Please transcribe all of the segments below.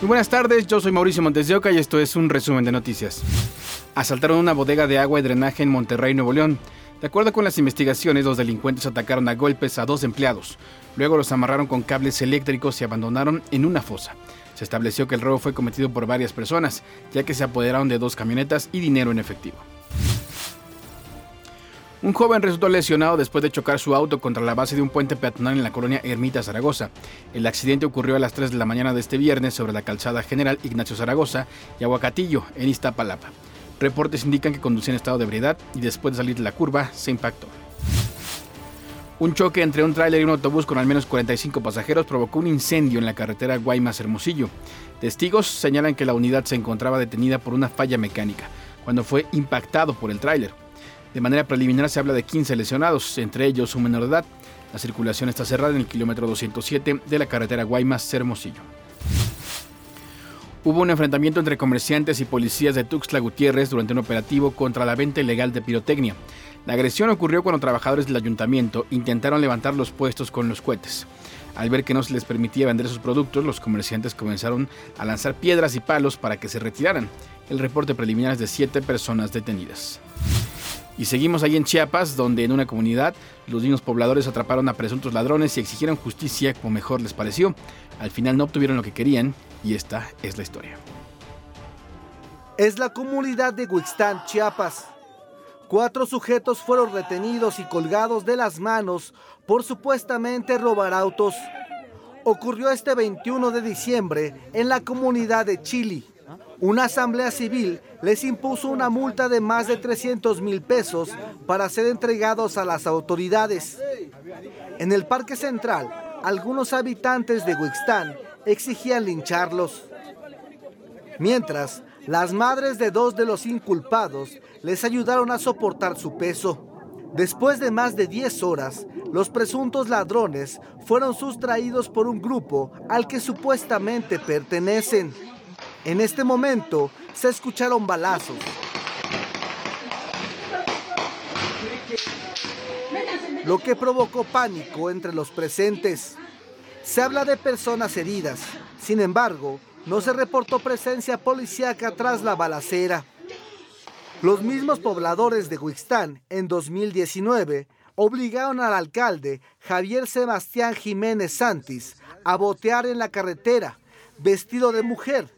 Muy buenas tardes, yo soy Mauricio Montes de Oca y esto es un resumen de noticias. Asaltaron una bodega de agua y drenaje en Monterrey, Nuevo León. De acuerdo con las investigaciones, los delincuentes atacaron a golpes a dos empleados. Luego los amarraron con cables eléctricos y abandonaron en una fosa. Se estableció que el robo fue cometido por varias personas, ya que se apoderaron de dos camionetas y dinero en efectivo. Un joven resultó lesionado después de chocar su auto contra la base de un puente peatonal en la colonia Ermita Zaragoza. El accidente ocurrió a las 3 de la mañana de este viernes sobre la calzada General Ignacio Zaragoza y Aguacatillo, en Iztapalapa. Reportes indican que conducía en estado de ebriedad y después de salir de la curva se impactó. Un choque entre un tráiler y un autobús con al menos 45 pasajeros provocó un incendio en la carretera Guaymas-Hermosillo. Testigos señalan que la unidad se encontraba detenida por una falla mecánica cuando fue impactado por el tráiler. De manera preliminar se habla de 15 lesionados, entre ellos un menor de edad. La circulación está cerrada en el kilómetro 207 de la carretera Guaymas-Hermosillo. Hubo un enfrentamiento entre comerciantes y policías de Tuxtla Gutiérrez durante un operativo contra la venta ilegal de pirotecnia. La agresión ocurrió cuando trabajadores del ayuntamiento intentaron levantar los puestos con los cohetes. Al ver que no se les permitía vender sus productos, los comerciantes comenzaron a lanzar piedras y palos para que se retiraran. El reporte preliminar es de siete personas detenidas. Y seguimos ahí en Chiapas, donde en una comunidad los niños pobladores atraparon a presuntos ladrones y exigieron justicia como mejor les pareció. Al final no obtuvieron lo que querían y esta es la historia. Es la comunidad de Huixtán, Chiapas. Cuatro sujetos fueron retenidos y colgados de las manos por supuestamente robar autos. Ocurrió este 21 de diciembre en la comunidad de Chile. Una asamblea civil les impuso una multa de más de 300 mil pesos para ser entregados a las autoridades. En el Parque Central, algunos habitantes de Huixtán exigían lincharlos. Mientras, las madres de dos de los inculpados les ayudaron a soportar su peso. Después de más de 10 horas, los presuntos ladrones fueron sustraídos por un grupo al que supuestamente pertenecen. En este momento se escucharon balazos. Lo que provocó pánico entre los presentes. Se habla de personas heridas. Sin embargo, no se reportó presencia policíaca tras la balacera. Los mismos pobladores de Huixtán en 2019 obligaron al alcalde Javier Sebastián Jiménez Santis a botear en la carretera vestido de mujer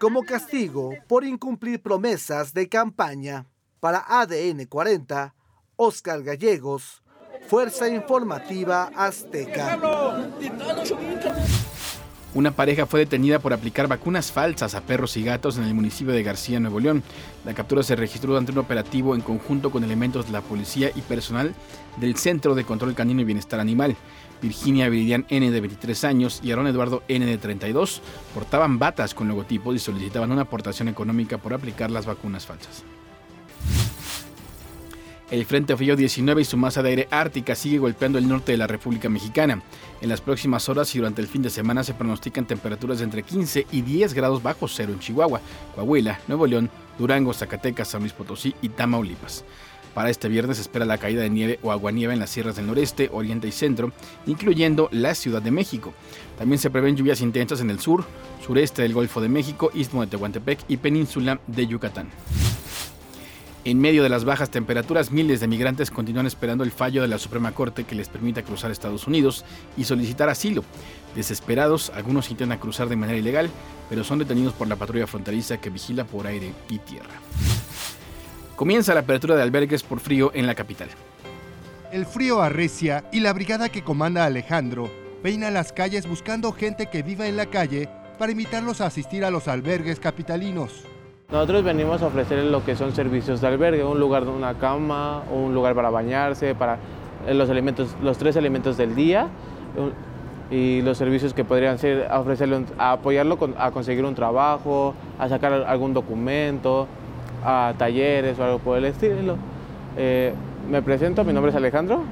como castigo por incumplir promesas de campaña. Para ADN 40, Oscar Gallegos, Fuerza Informativa Azteca. Una pareja fue detenida por aplicar vacunas falsas a perros y gatos en el municipio de García, Nuevo León. La captura se registró durante un operativo en conjunto con elementos de la policía y personal del Centro de Control Canino y Bienestar Animal. Virginia Viridian N de 23 años y Aaron Eduardo N de 32 portaban batas con logotipos y solicitaban una aportación económica por aplicar las vacunas falsas. El Frente Frío 19 y su masa de aire ártica sigue golpeando el norte de la República Mexicana. En las próximas horas y durante el fin de semana se pronostican temperaturas de entre 15 y 10 grados bajo cero en Chihuahua, Coahuila, Nuevo León, Durango, Zacatecas, San Luis Potosí y Tamaulipas. Para este viernes se espera la caída de nieve o aguanieve en las sierras del noreste, oriente y centro, incluyendo la Ciudad de México. También se prevén lluvias intensas en el sur, sureste del Golfo de México, istmo de Tehuantepec y península de Yucatán. En medio de las bajas temperaturas, miles de migrantes continúan esperando el fallo de la Suprema Corte que les permita cruzar Estados Unidos y solicitar asilo. Desesperados, algunos intentan cruzar de manera ilegal, pero son detenidos por la patrulla fronteriza que vigila por aire y tierra. Comienza la apertura de albergues por frío en la capital. El frío arrecia y la brigada que comanda Alejandro peina las calles buscando gente que viva en la calle para invitarlos a asistir a los albergues capitalinos. Nosotros venimos a ofrecer lo que son servicios de albergue, un lugar, una cama, un lugar para bañarse, para eh, los, alimentos, los tres alimentos del día y los servicios que podrían ser ofrecerle, a apoyarlo a conseguir un trabajo, a sacar algún documento, a talleres o algo por el estilo. Eh, me presento, mi nombre es Alejandro.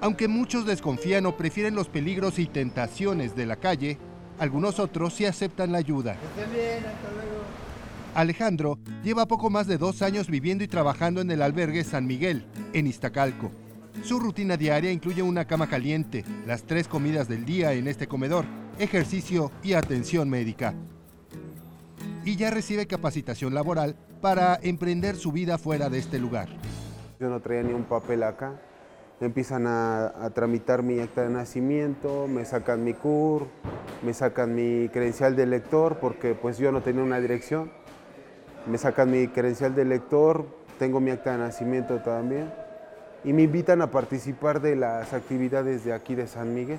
Aunque muchos desconfían o prefieren los peligros y tentaciones de la calle, algunos otros sí aceptan la ayuda. Alejandro lleva poco más de dos años viviendo y trabajando en el albergue San Miguel, en Iztacalco. Su rutina diaria incluye una cama caliente, las tres comidas del día en este comedor, ejercicio y atención médica. y ya recibe capacitación laboral para emprender su vida fuera de este lugar. Yo no traía ni un papel acá. Empiezan a, tramitar mi acta de nacimiento, me sacan mi CUR, me sacan mi credencial de lector porque pues yo no tenía una dirección. Me sacan mi credencial de lector, tengo mi acta de nacimiento también y me invitan a participar de las actividades de aquí de San Miguel.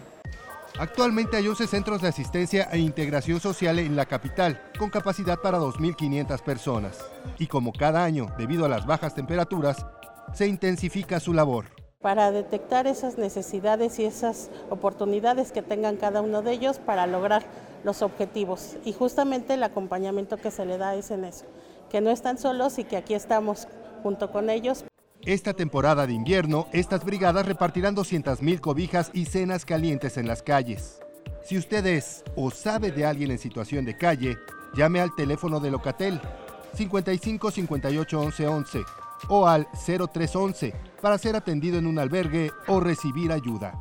Actualmente hay 11 centros de asistencia e integración social en la capital, con capacidad para 2.500 personas. Y como cada año, debido a las bajas temperaturas, se intensifica su labor. Para detectar esas necesidades y esas oportunidades que tengan cada uno de ellos para lograr los objetivos. Y justamente el acompañamiento que se le da es en eso, que no están solos y que aquí estamos junto con ellos. Esta temporada de invierno, estas brigadas repartirán 200.000 cobijas y cenas calientes en las calles. Si usted es o sabe de alguien en situación de calle, llame al teléfono de Locatel 55 58 11 11 o al 0311 para ser atendido en un albergue o recibir ayuda.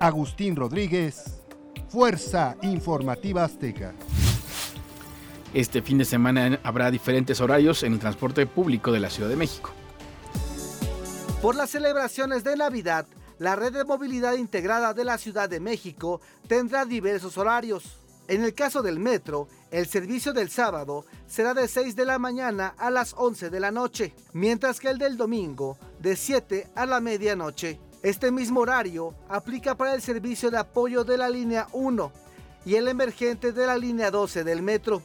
Agustín Rodríguez, Fuerza Informativa Azteca. Este fin de semana habrá diferentes horarios en el transporte público de la Ciudad de México. Por las celebraciones de Navidad, la red de movilidad integrada de la Ciudad de México tendrá diversos horarios. En el caso del metro, el servicio del sábado será de 6 de la mañana a las 11 de la noche, mientras que el del domingo de 7 a la medianoche. Este mismo horario aplica para el servicio de apoyo de la línea 1 y el emergente de la línea 12 del metro.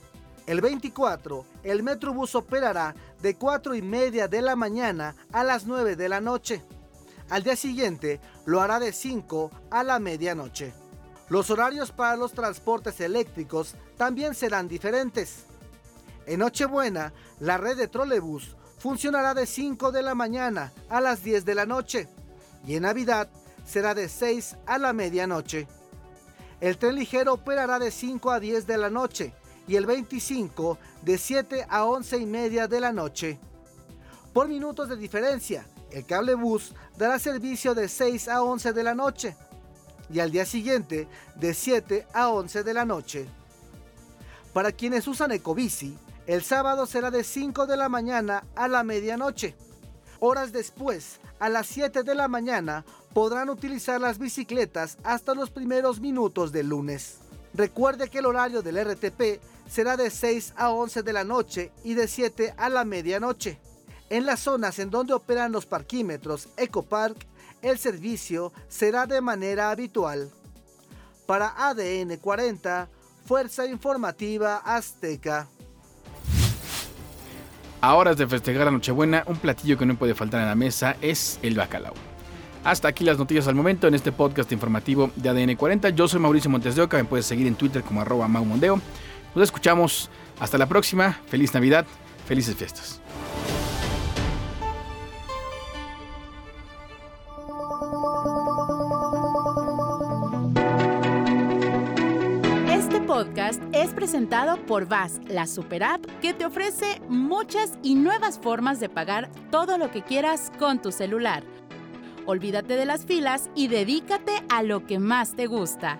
El 24, el Metrobús operará de 4 y media de la mañana a las 9 de la noche. Al día siguiente lo hará de 5 a la medianoche. Los horarios para los transportes eléctricos también serán diferentes. En Nochebuena, la red de trolebús funcionará de 5 de la mañana a las 10 de la noche y en Navidad será de 6 a la medianoche. El tren ligero operará de 5 a 10 de la noche y el 25 de 7 a 11 y media de la noche. Por minutos de diferencia, el cable bus dará servicio de 6 a 11 de la noche y al día siguiente de 7 a 11 de la noche. Para quienes usan Ecobici, el sábado será de 5 de la mañana a la medianoche. Horas después, a las 7 de la mañana, podrán utilizar las bicicletas hasta los primeros minutos del lunes. Recuerde que el horario del RTP será de 6 a 11 de la noche y de 7 a la medianoche. En las zonas en donde operan los parquímetros Ecopark, el servicio será de manera habitual. Para ADN 40, Fuerza Informativa Azteca. A horas de festejar la Nochebuena, un platillo que no puede faltar en la mesa es el bacalao. Hasta aquí las noticias al momento en este podcast informativo de ADN 40. Yo soy Mauricio Montes de Oca, me puedes seguir en Twitter como arroba maumondeo. Nos escuchamos. Hasta la próxima. Feliz Navidad. Felices fiestas. Este podcast es presentado por VAS, la super app que te ofrece muchas y nuevas formas de pagar todo lo que quieras con tu celular. Olvídate de las filas y dedícate a lo que más te gusta